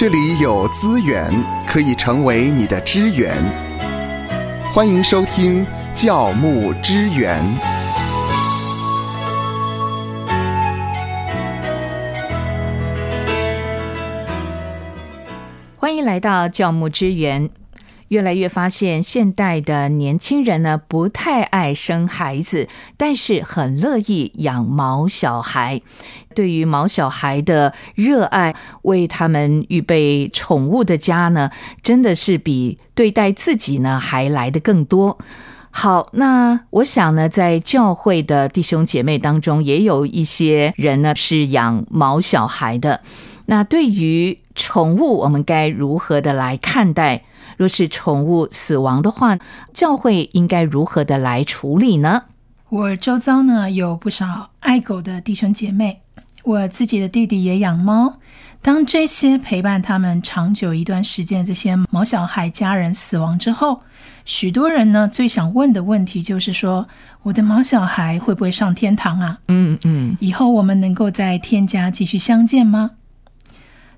这里有资源可以成为你的支援。欢迎收听教牧支援。欢迎来到教牧支援。越来越发现，现代的年轻人呢不太爱生孩子，但是很乐意养毛小孩。对于毛小孩的热爱，为他们预备宠物的家呢，真的是比对待自己呢还来的更多。好，那我想呢，在教会的弟兄姐妹当中，也有一些人呢是养毛小孩的。那对于宠物，我们该如何的来看待？若是宠物死亡的话，教会应该如何的来处理呢？我周遭呢有不少爱狗的弟兄姐妹，我自己的弟弟也养猫。当这些陪伴他们长久一段时间这些毛小孩家人死亡之后，许多人呢最想问的问题就是说：我的毛小孩会不会上天堂啊？嗯嗯，以后我们能够在天家继续相见吗？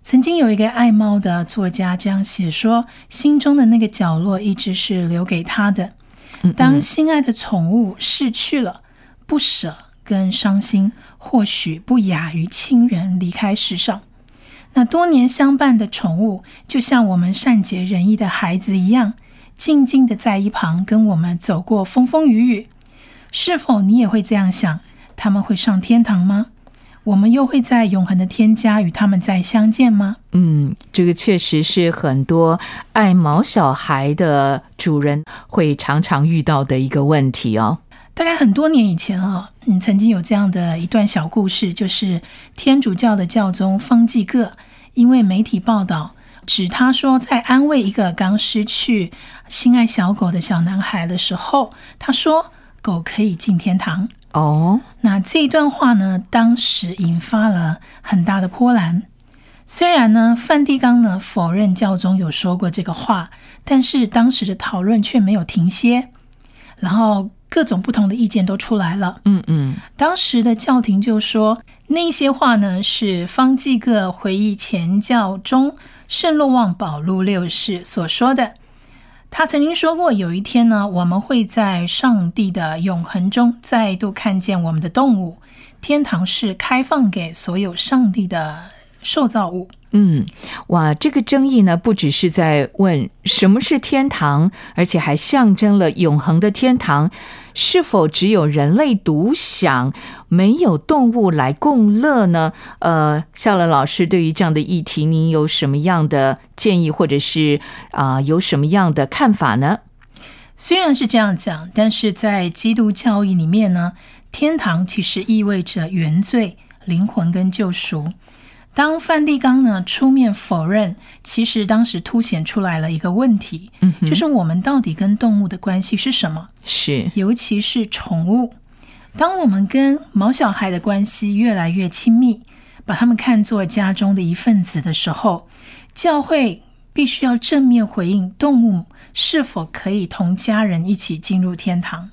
曾经有一个爱猫的作家这样写说：“心中的那个角落一直是留给他的。当心爱的宠物逝去了，不舍跟伤心或许不亚于亲人离开世上。那多年相伴的宠物，就像我们善解人意的孩子一样，静静的在一旁跟我们走过风风雨雨。是否你也会这样想？他们会上天堂吗？”我们又会在永恒的天家与他们再相见吗？嗯，这个确实是很多爱毛小孩的主人会常常遇到的一个问题哦。大概很多年以前啊，嗯，曾经有这样的一段小故事，就是天主教的教宗方济各，因为媒体报道指他说在安慰一个刚失去心爱小狗的小男孩的时候，他说狗可以进天堂。哦，那这一段话呢，当时引发了很大的波澜。虽然呢，梵蒂冈呢否认教宗有说过这个话，但是当时的讨论却没有停歇，然后各种不同的意见都出来了。嗯嗯，当时的教廷就说，那些话呢是方济各回忆前教宗圣洛旺保禄六世所说的。他曾经说过，有一天呢，我们会在上帝的永恒中再度看见我们的动物。天堂是开放给所有上帝的受造物。嗯，哇，这个争议呢，不只是在问什么是天堂，而且还象征了永恒的天堂是否只有人类独享，没有动物来共乐呢？呃，夏乐老师对于这样的议题，您有什么样的建议，或者是啊，有什么样的看法呢？虽然是这样讲，但是在基督教义里面呢，天堂其实意味着原罪、灵魂跟救赎。当梵蒂冈呢出面否认，其实当时凸显出来了一个问题，嗯，就是我们到底跟动物的关系是什么？是，尤其是宠物。当我们跟毛小孩的关系越来越亲密，把他们看作家中的一份子的时候，教会必须要正面回应动物是否可以同家人一起进入天堂。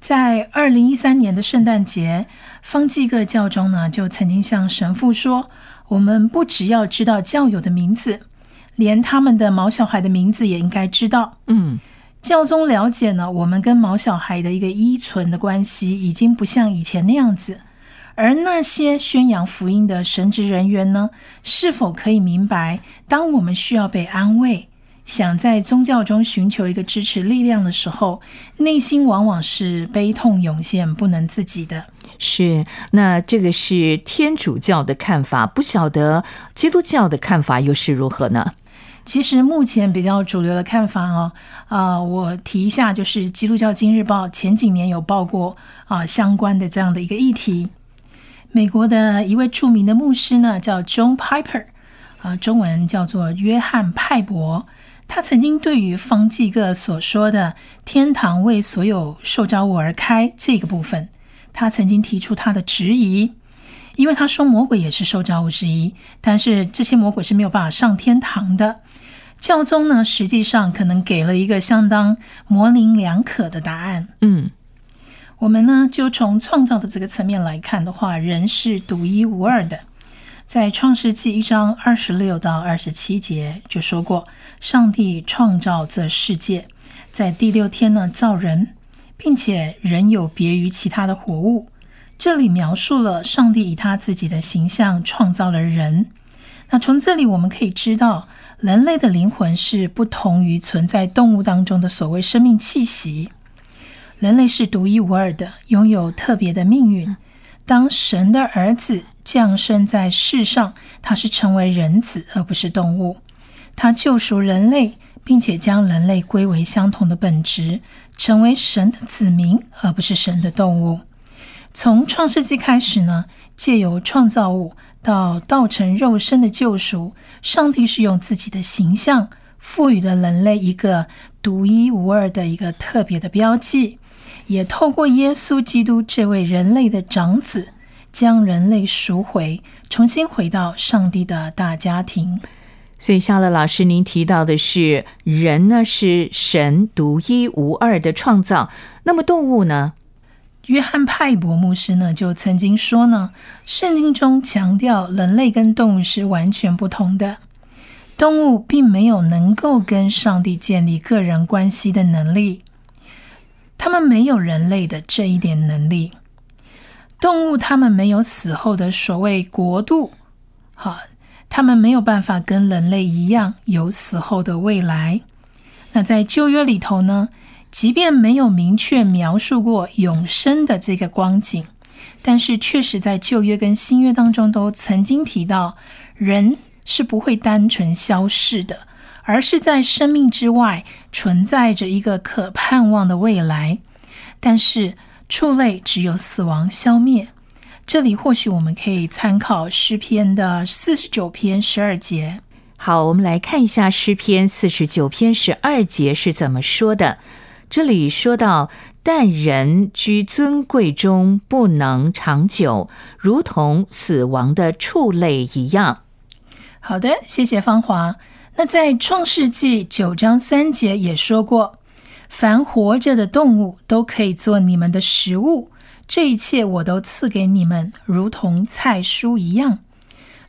在二零一三年的圣诞节，方济各教宗呢就曾经向神父说：“我们不只要知道教友的名字，连他们的毛小孩的名字也应该知道。”嗯，教宗了解呢，我们跟毛小孩的一个依存的关系已经不像以前那样子。而那些宣扬福音的神职人员呢，是否可以明白，当我们需要被安慰？想在宗教中寻求一个支持力量的时候，内心往往是悲痛涌现、不能自己的。是，那这个是天主教的看法，不晓得基督教的看法又是如何呢？其实目前比较主流的看法哦，啊，我提一下，就是《基督教今日报》前几年有报过啊相关的这样的一个议题。美国的一位著名的牧师呢，叫 John Piper，啊，中文叫做约翰派伯。他曾经对于方济各所说的“天堂为所有受招物而开”这个部分，他曾经提出他的质疑，因为他说魔鬼也是受招物之一，但是这些魔鬼是没有办法上天堂的。教宗呢，实际上可能给了一个相当模棱两可的答案。嗯，我们呢就从创造的这个层面来看的话，人是独一无二的。在创世纪一章二十六到二十七节就说过，上帝创造这世界，在第六天呢造人，并且人有别于其他的活物。这里描述了上帝以他自己的形象创造了人。那从这里我们可以知道，人类的灵魂是不同于存在动物当中的所谓生命气息。人类是独一无二的，拥有特别的命运。当神的儿子降生在世上，他是成为人子，而不是动物。他救赎人类，并且将人类归为相同的本质，成为神的子民，而不是神的动物。从创世纪开始呢，借由创造物到道成肉身的救赎，上帝是用自己的形象赋予了人类一个独一无二的一个特别的标记。也透过耶稣基督这位人类的长子，将人类赎回，重新回到上帝的大家庭。所以，夏乐老师，您提到的是人呢是神独一无二的创造，那么动物呢？约翰派伯牧师呢就曾经说呢，圣经中强调人类跟动物是完全不同的，动物并没有能够跟上帝建立个人关系的能力。他们没有人类的这一点能力。动物，它们没有死后的所谓国度，好，它们没有办法跟人类一样有死后的未来。那在旧约里头呢，即便没有明确描述过永生的这个光景，但是确实在旧约跟新约当中都曾经提到，人是不会单纯消逝的。而是在生命之外存在着一个可盼望的未来，但是畜类只有死亡消灭。这里或许我们可以参考诗篇的四十九篇十二节。好，我们来看一下诗篇四十九篇十二节是怎么说的。这里说到：“但人居尊贵中不能长久，如同死亡的畜类一样。”好的，谢谢芳华。那在创世纪九章三节也说过，凡活着的动物都可以做你们的食物，这一切我都赐给你们，如同菜蔬一样。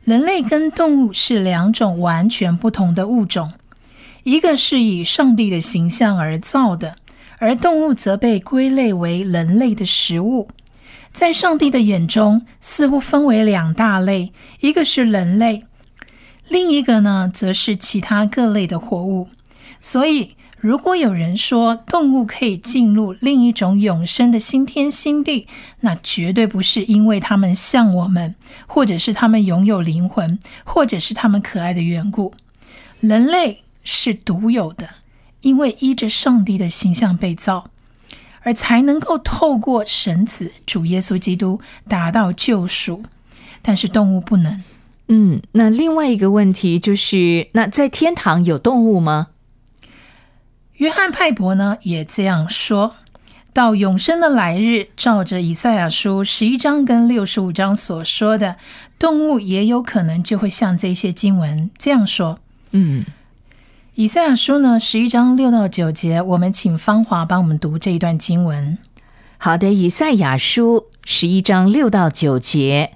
人类跟动物是两种完全不同的物种，一个是以上帝的形象而造的，而动物则被归类为人类的食物。在上帝的眼中，似乎分为两大类，一个是人类。另一个呢，则是其他各类的活物。所以，如果有人说动物可以进入另一种永生的新天新地，那绝对不是因为它们像我们，或者是它们拥有灵魂，或者是它们可爱的缘故。人类是独有的，因为依着上帝的形象被造，而才能够透过神子主耶稣基督达到救赎。但是动物不能。嗯，那另外一个问题就是，那在天堂有动物吗？约翰派伯呢也这样说到：永生的来日，照着以赛亚书十一章跟六十五章所说的，动物也有可能就会像这些经文这样说。嗯，以赛亚书呢十一章六到九节，我们请芳华帮我们读这一段经文。好的，以赛亚书十一章六到九节。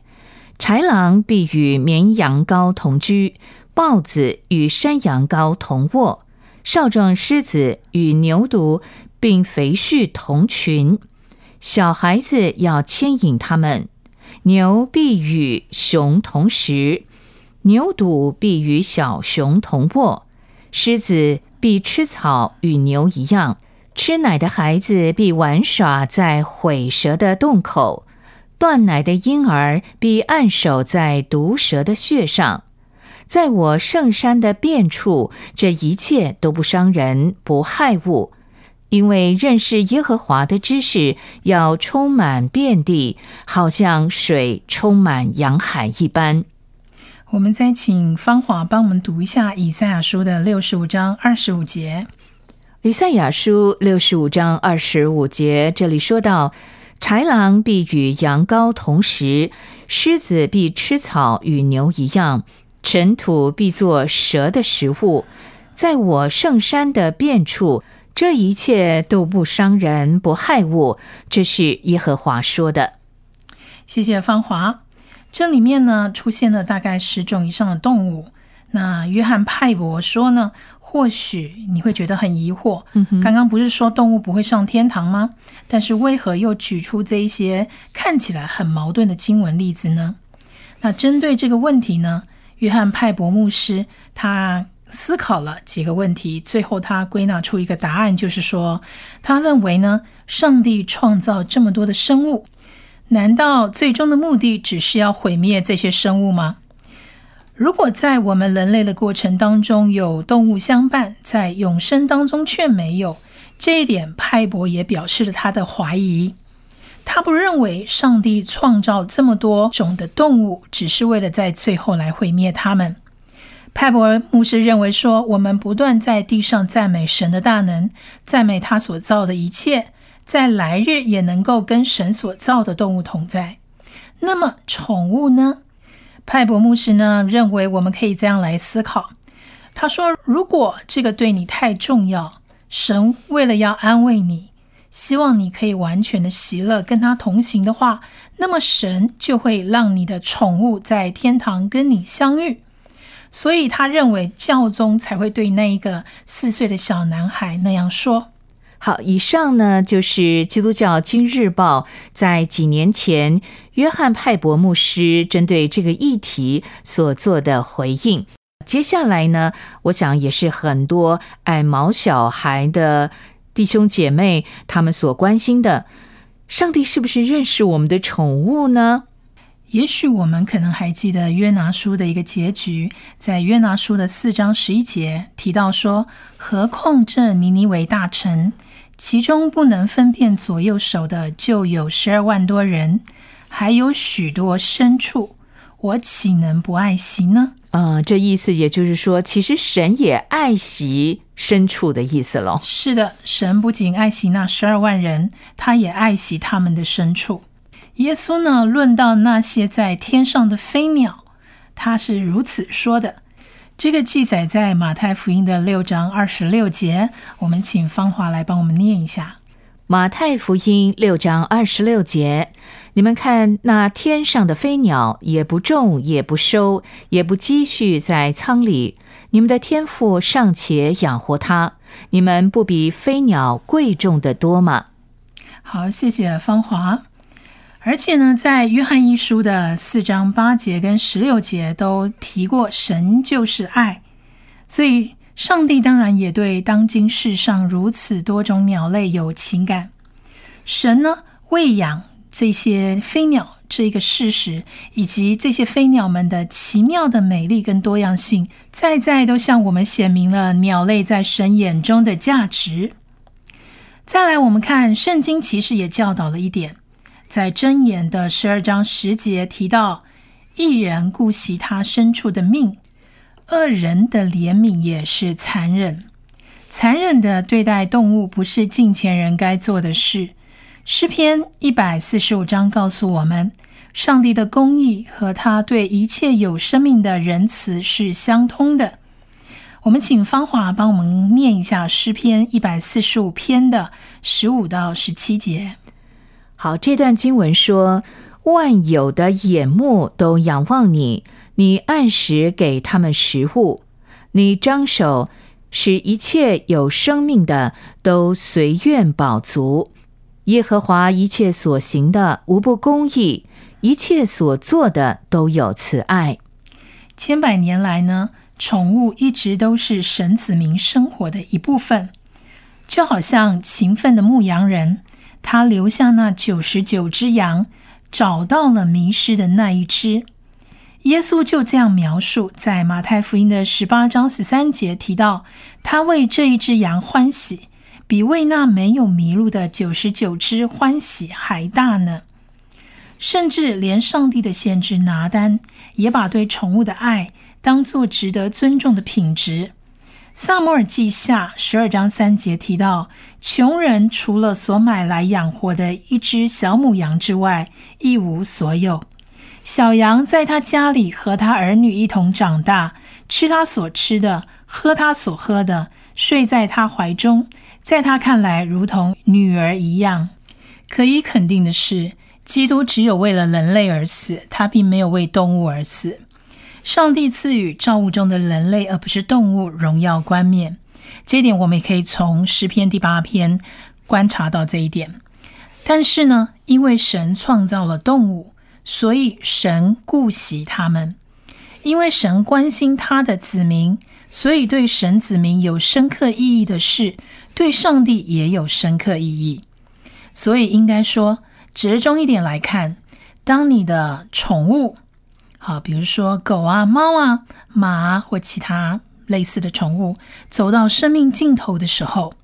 豺狼必与绵羊羔同居，豹子与山羊羔同卧，少壮狮子与牛犊并肥畜同群。小孩子要牵引他们。牛必与熊同食，牛犊必与小熊同卧。狮子必吃草，与牛一样。吃奶的孩子必玩耍在毁蛇的洞口。断奶的婴儿必按手在毒蛇的穴上，在我圣山的遍处，这一切都不伤人，不害物，因为认识耶和华的知识要充满遍地，好像水充满洋海一般。我们再请芳华帮我们读一下以赛亚书的六十五章二十五节。以赛亚书六十五章二十五节，这里说到。豺狼必与羊羔同食，狮子必吃草，与牛一样。尘土必作蛇的食物。在我圣山的遍处，这一切都不伤人，不害物。这是耶和华说的。谢谢芳华。这里面呢出现了大概十种以上的动物。那约翰派伯说呢，或许你会觉得很疑惑，刚刚不是说动物不会上天堂吗？但是为何又举出这一些看起来很矛盾的经文例子呢？那针对这个问题呢，约翰派伯牧师他思考了几个问题，最后他归纳出一个答案，就是说，他认为呢，上帝创造这么多的生物。难道最终的目的只是要毁灭这些生物吗？如果在我们人类的过程当中有动物相伴，在永生当中却没有，这一点派伯也表示了他的怀疑。他不认为上帝创造这么多种的动物，只是为了在最后来毁灭他们。派伯牧师认为说，我们不断在地上赞美神的大能，赞美他所造的一切。在来日也能够跟神所造的动物同在。那么宠物呢？派伯牧师呢认为我们可以这样来思考。他说：“如果这个对你太重要，神为了要安慰你，希望你可以完全的喜乐跟他同行的话，那么神就会让你的宠物在天堂跟你相遇。所以他认为教宗才会对那一个四岁的小男孩那样说。”好，以上呢就是基督教今日报在几年前约翰派伯牧师针对这个议题所做的回应。接下来呢，我想也是很多爱毛小孩的弟兄姐妹他们所关心的：上帝是不是认识我们的宠物呢？也许我们可能还记得约拿书的一个结局，在约拿书的四章十一节提到说：“何况这尼尼为大臣。”其中不能分辨左右手的就有十二万多人，还有许多牲畜，我岂能不爱惜呢？呃，这意思也就是说，其实神也爱惜牲畜的意思喽。是的，神不仅爱惜那十二万人，他也爱惜他们的牲畜。耶稣呢，论到那些在天上的飞鸟，他是如此说的。这个记载在马太福音的六章二十六节，我们请芳华来帮我们念一下。马太福音六章二十六节，你们看那天上的飞鸟，也不种，也不收，也不积蓄在仓里，你们的天赋尚且养活它，你们不比飞鸟贵重的多吗？好，谢谢芳华。而且呢，在约翰一书的四章八节跟十六节都提过，神就是爱，所以上帝当然也对当今世上如此多种鸟类有情感。神呢，喂养这些飞鸟这个事实，以及这些飞鸟们的奇妙的美丽跟多样性，在在都向我们显明了鸟类在神眼中的价值。再来，我们看圣经，其实也教导了一点。在箴言的十二章十节提到，一人顾惜他牲畜的命，恶人的怜悯也是残忍。残忍的对待动物，不是近前人该做的事。诗篇一百四十五章告诉我们，上帝的公义和他对一切有生命的仁慈是相通的。我们请芳华帮我们念一下诗篇一百四十五篇的十五到十七节。好，这段经文说：“万有的眼目都仰望你，你按时给他们食物，你张手使一切有生命的都随愿饱足。耶和华一切所行的无不公义，一切所做的都有慈爱。千百年来呢，宠物一直都是神子民生活的一部分，就好像勤奋的牧羊人。”他留下那九十九只羊，找到了迷失的那一只。耶稣就这样描述，在马太福音的十八章十三节提到，他为这一只羊欢喜，比为那没有迷路的九十九只欢喜还大呢。甚至连上帝的先知拿单，也把对宠物的爱当作值得尊重的品质。萨摩尔记下十二章三节提到，穷人除了所买来养活的一只小母羊之外，一无所有。小羊在他家里和他儿女一同长大，吃他所吃的，喝他所喝的，睡在他怀中，在他看来如同女儿一样。可以肯定的是，基督只有为了人类而死，他并没有为动物而死。上帝赐予造物中的人类，而不是动物，荣耀冠冕。这一点我们也可以从诗篇第八篇观察到这一点。但是呢，因为神创造了动物，所以神顾惜他们；因为神关心他的子民，所以对神子民有深刻意义的事，对上帝也有深刻意义。所以应该说，折中一点来看，当你的宠物，好，比如说狗啊、猫啊、马啊或其他类似的宠物，走到生命尽头的时候，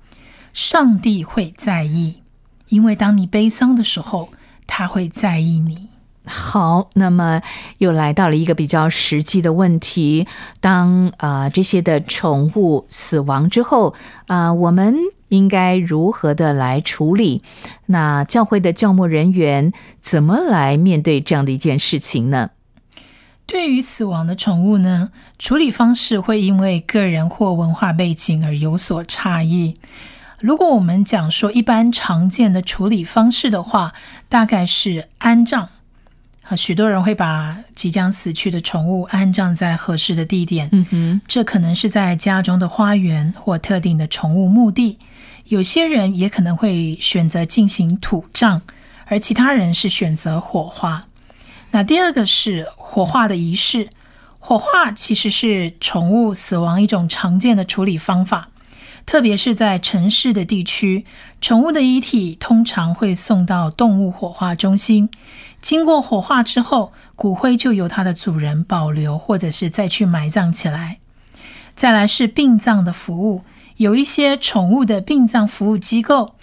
上帝会在意，因为当你悲伤的时候，他会在意你。好，那么又来到了一个比较实际的问题：当啊这些的宠物死亡之后啊，我们应该如何的来处理？那教会的教牧人员怎么来面对这样的一件事情呢？对于死亡的宠物呢，处理方式会因为个人或文化背景而有所差异。如果我们讲说一般常见的处理方式的话，大概是安葬。啊，许多人会把即将死去的宠物安葬在合适的地点。嗯哼，这可能是在家中的花园或特定的宠物墓地。有些人也可能会选择进行土葬，而其他人是选择火化。那第二个是火化的仪式，火化其实是宠物死亡一种常见的处理方法，特别是在城市的地区，宠物的遗体通常会送到动物火化中心，经过火化之后，骨灰就由它的主人保留，或者是再去埋葬起来。再来是殡葬的服务，有一些宠物的殡葬服务机构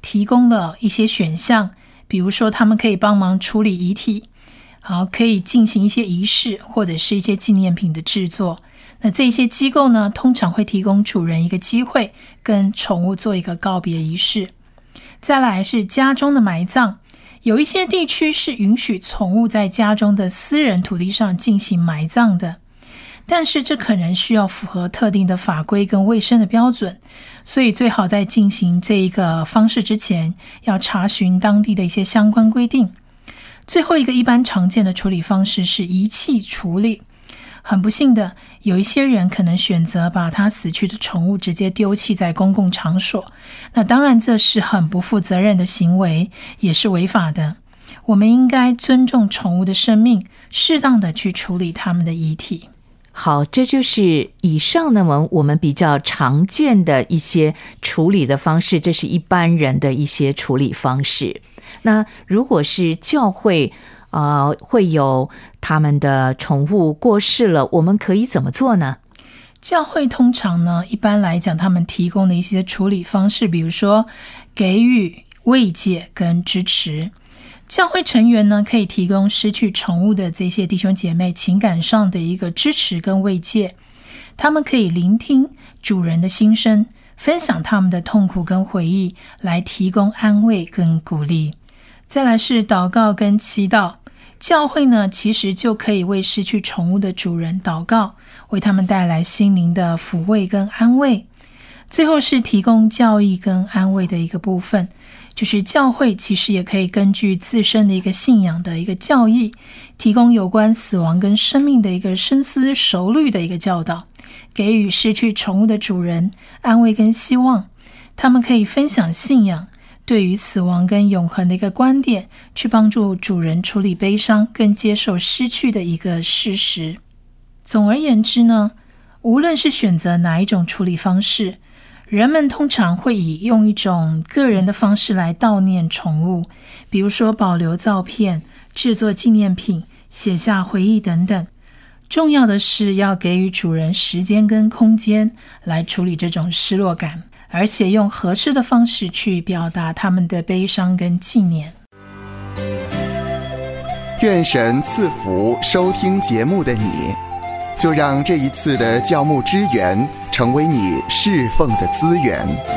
提供了一些选项，比如说他们可以帮忙处理遗体。好，可以进行一些仪式或者是一些纪念品的制作。那这些机构呢，通常会提供主人一个机会，跟宠物做一个告别仪式。再来是家中的埋葬，有一些地区是允许宠物在家中的私人土地上进行埋葬的，但是这可能需要符合特定的法规跟卫生的标准，所以最好在进行这一个方式之前，要查询当地的一些相关规定。最后一个一般常见的处理方式是遗弃处理。很不幸的，有一些人可能选择把他死去的宠物直接丢弃在公共场所。那当然这是很不负责任的行为，也是违法的。我们应该尊重宠物的生命，适当的去处理他们的遗体。好，这就是以上呢，我我们比较常见的一些处理的方式，这是一般人的一些处理方式。那如果是教会，呃，会有他们的宠物过世了，我们可以怎么做呢？教会通常呢，一般来讲，他们提供的一些处理方式，比如说给予慰藉跟支持。教会成员呢，可以提供失去宠物的这些弟兄姐妹情感上的一个支持跟慰藉。他们可以聆听主人的心声，分享他们的痛苦跟回忆，来提供安慰跟鼓励。再来是祷告跟祈祷，教会呢其实就可以为失去宠物的主人祷告，为他们带来心灵的抚慰跟安慰。最后是提供教义跟安慰的一个部分，就是教会其实也可以根据自身的一个信仰的一个教义，提供有关死亡跟生命的一个深思熟虑的一个教导，给予失去宠物的主人安慰跟希望。他们可以分享信仰。对于死亡跟永恒的一个观点，去帮助主人处理悲伤，跟接受失去的一个事实。总而言之呢，无论是选择哪一种处理方式，人们通常会以用一种个人的方式来悼念宠物，比如说保留照片、制作纪念品、写下回忆等等。重要的是要给予主人时间跟空间来处理这种失落感。而且用合适的方式去表达他们的悲伤跟纪念。愿神赐福收听节目的你，就让这一次的教牧支援成为你侍奉的资源。